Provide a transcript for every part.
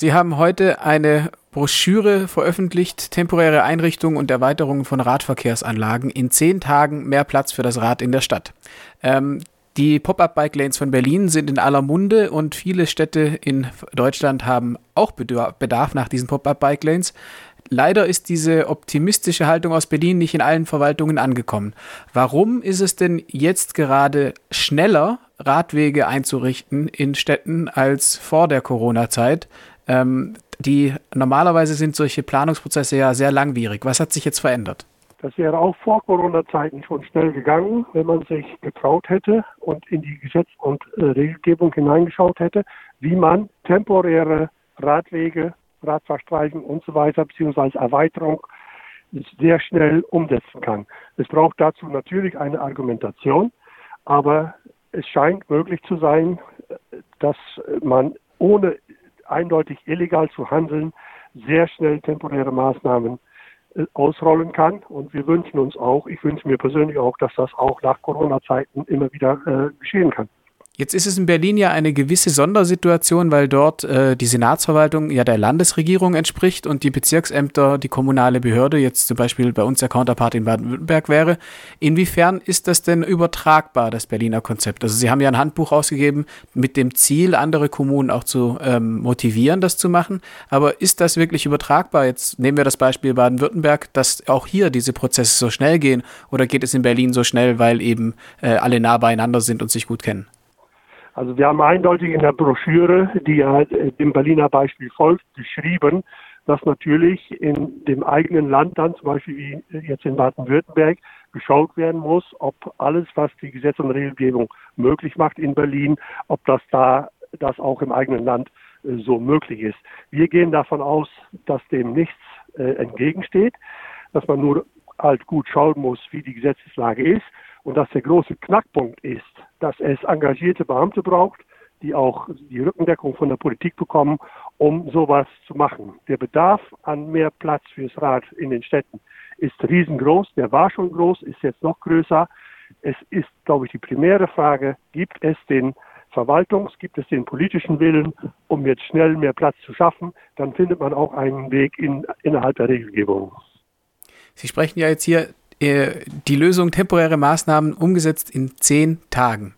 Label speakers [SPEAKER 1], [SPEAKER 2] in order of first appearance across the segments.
[SPEAKER 1] Sie haben heute eine Broschüre veröffentlicht, temporäre Einrichtungen und Erweiterungen von Radverkehrsanlagen. In zehn Tagen mehr Platz für das Rad in der Stadt. Ähm, die Pop-up-Bike-Lanes von Berlin sind in aller Munde und viele Städte in Deutschland haben auch Bedarf nach diesen Pop-up-Bike-Lanes. Leider ist diese optimistische Haltung aus Berlin nicht in allen Verwaltungen angekommen. Warum ist es denn jetzt gerade schneller, Radwege einzurichten in Städten als vor der Corona-Zeit? Ähm, die normalerweise sind solche Planungsprozesse ja sehr langwierig. Was hat sich jetzt verändert?
[SPEAKER 2] Das wäre auch vor Corona-Zeiten schon schnell gegangen, wenn man sich getraut hätte und in die Gesetz- und äh, Regelgebung hineingeschaut hätte, wie man temporäre Radwege, Radfahrstreifen und so weiter, beziehungsweise Erweiterung sehr schnell umsetzen kann. Es braucht dazu natürlich eine Argumentation, aber es scheint möglich zu sein, dass man ohne eindeutig illegal zu handeln, sehr schnell temporäre Maßnahmen äh, ausrollen kann. Und wir wünschen uns auch, ich wünsche mir persönlich auch, dass das auch nach Corona-Zeiten immer wieder äh, geschehen kann.
[SPEAKER 1] Jetzt ist es in Berlin ja eine gewisse Sondersituation, weil dort äh, die Senatsverwaltung ja der Landesregierung entspricht und die Bezirksämter die kommunale Behörde, jetzt zum Beispiel bei uns der Counterpart in Baden-Württemberg wäre. Inwiefern ist das denn übertragbar, das Berliner Konzept? Also Sie haben ja ein Handbuch ausgegeben mit dem Ziel, andere Kommunen auch zu ähm, motivieren, das zu machen. Aber ist das wirklich übertragbar? Jetzt nehmen wir das Beispiel Baden-Württemberg, dass auch hier diese Prozesse so schnell gehen oder geht es in Berlin so schnell, weil eben äh, alle nah beieinander sind und sich gut kennen?
[SPEAKER 2] Also wir haben eindeutig in der Broschüre, die halt dem Berliner Beispiel folgt, geschrieben, dass natürlich in dem eigenen Land dann, zum Beispiel wie jetzt in Baden-Württemberg, geschaut werden muss, ob alles, was die Gesetz- und Regelgebung möglich macht in Berlin, ob das da, das auch im eigenen Land äh, so möglich ist. Wir gehen davon aus, dass dem nichts äh, entgegensteht, dass man nur halt gut schauen muss, wie die Gesetzeslage ist und dass der große Knackpunkt ist, dass es engagierte Beamte braucht, die auch die Rückendeckung von der Politik bekommen, um sowas zu machen. Der Bedarf an mehr Platz fürs Rad in den Städten ist riesengroß. Der war schon groß, ist jetzt noch größer. Es ist, glaube ich, die primäre Frage, gibt es den Verwaltungs-, gibt es den politischen Willen, um jetzt schnell mehr Platz zu schaffen, dann findet man auch einen Weg in, innerhalb der Regelgebung.
[SPEAKER 1] Sie sprechen ja jetzt hier die Lösung temporäre Maßnahmen umgesetzt in zehn Tagen.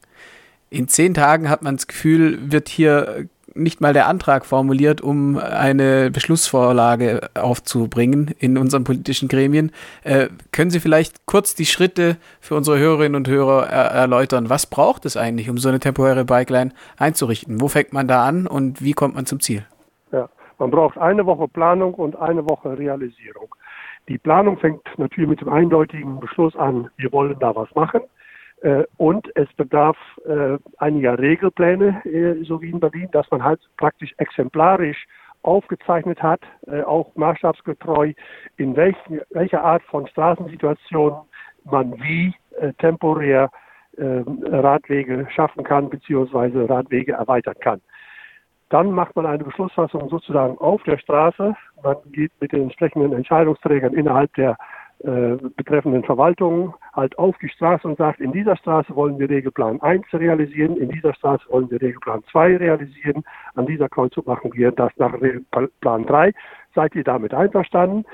[SPEAKER 1] In zehn Tagen hat man das Gefühl, wird hier nicht mal der Antrag formuliert, um eine Beschlussvorlage aufzubringen in unseren politischen Gremien. Äh, können Sie vielleicht kurz die Schritte für unsere Hörerinnen und Hörer er erläutern? Was braucht es eigentlich, um so eine temporäre Bikeline einzurichten? Wo fängt man da an und wie kommt man zum Ziel?
[SPEAKER 2] Ja, man braucht eine Woche Planung und eine Woche Realisierung. Die Planung fängt natürlich mit dem eindeutigen Beschluss an, wir wollen da was machen. Äh, und es bedarf äh, einiger Regelpläne, äh, so wie in Berlin, dass man halt praktisch exemplarisch aufgezeichnet hat, auch maßstabsgetreu, in welcher Art von Straßensituation man wie temporär äh, Radwege schaffen kann, beziehungsweise Radwege erweitern kann. Dann macht man eine Beschlussfassung sozusagen auf der Straße. Man geht mit den entsprechenden Entscheidungsträgern innerhalb der äh, betreffenden Verwaltungen halt auf die Straße und sagt, in dieser Straße wollen wir Regelplan 1 realisieren, in dieser Straße wollen wir Regelplan 2 realisieren, an dieser Kreuzung machen wir das nach Regelplan 3. Seid ihr damit einverstanden?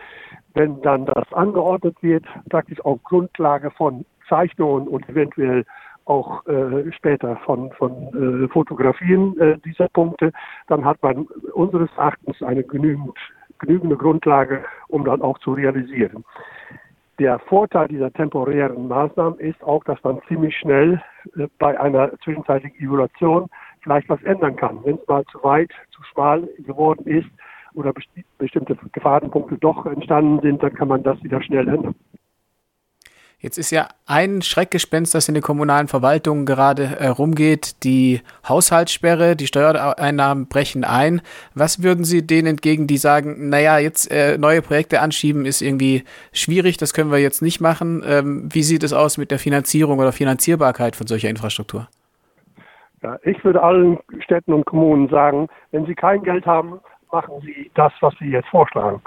[SPEAKER 2] Wenn dann das angeordnet wird, praktisch auf Grundlage von Zeichnungen und eventuell auch äh, später von, von äh, Fotografien äh, dieser Punkte, dann hat man unseres Erachtens eine genügend, genügende Grundlage, um dann auch zu realisieren. Der Vorteil dieser temporären Maßnahmen ist auch, dass man ziemlich schnell äh, bei einer zwischenzeitlichen Evaluation vielleicht was ändern kann. Wenn es mal zu weit, zu schmal geworden ist oder besti bestimmte Gefahrenpunkte doch entstanden sind, dann kann man das wieder schnell ändern.
[SPEAKER 1] Jetzt ist ja ein Schreckgespenst, das in den kommunalen Verwaltungen gerade äh, rumgeht, die Haushaltssperre, die Steuereinnahmen brechen ein. Was würden Sie denen entgegen, die sagen, naja, jetzt äh, neue Projekte anschieben ist irgendwie schwierig, das können wir jetzt nicht machen. Ähm, wie sieht es aus mit der Finanzierung oder Finanzierbarkeit von solcher Infrastruktur?
[SPEAKER 2] Ja, ich würde allen Städten und Kommunen sagen, wenn sie kein Geld haben, machen sie das, was sie jetzt vorschlagen.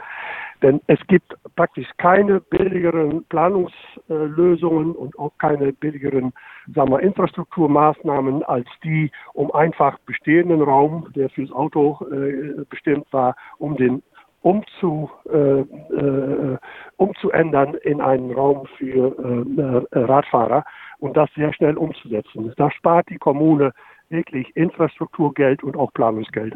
[SPEAKER 2] Denn es gibt praktisch keine billigeren Planungslösungen und auch keine billigeren sagen wir, Infrastrukturmaßnahmen als die, um einfach bestehenden Raum, der fürs Auto äh, bestimmt war, um den umzu, äh, äh, umzuändern in einen Raum für äh, Radfahrer und das sehr schnell umzusetzen. Da spart die Kommune wirklich Infrastrukturgeld und auch Planungsgeld.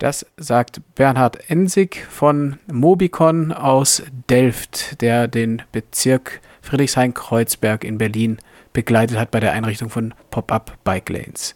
[SPEAKER 1] Das sagt Bernhard Ensig von Mobicon aus Delft, der den Bezirk Friedrichshain-Kreuzberg in Berlin begleitet hat bei der Einrichtung von Pop-up Bike Lanes.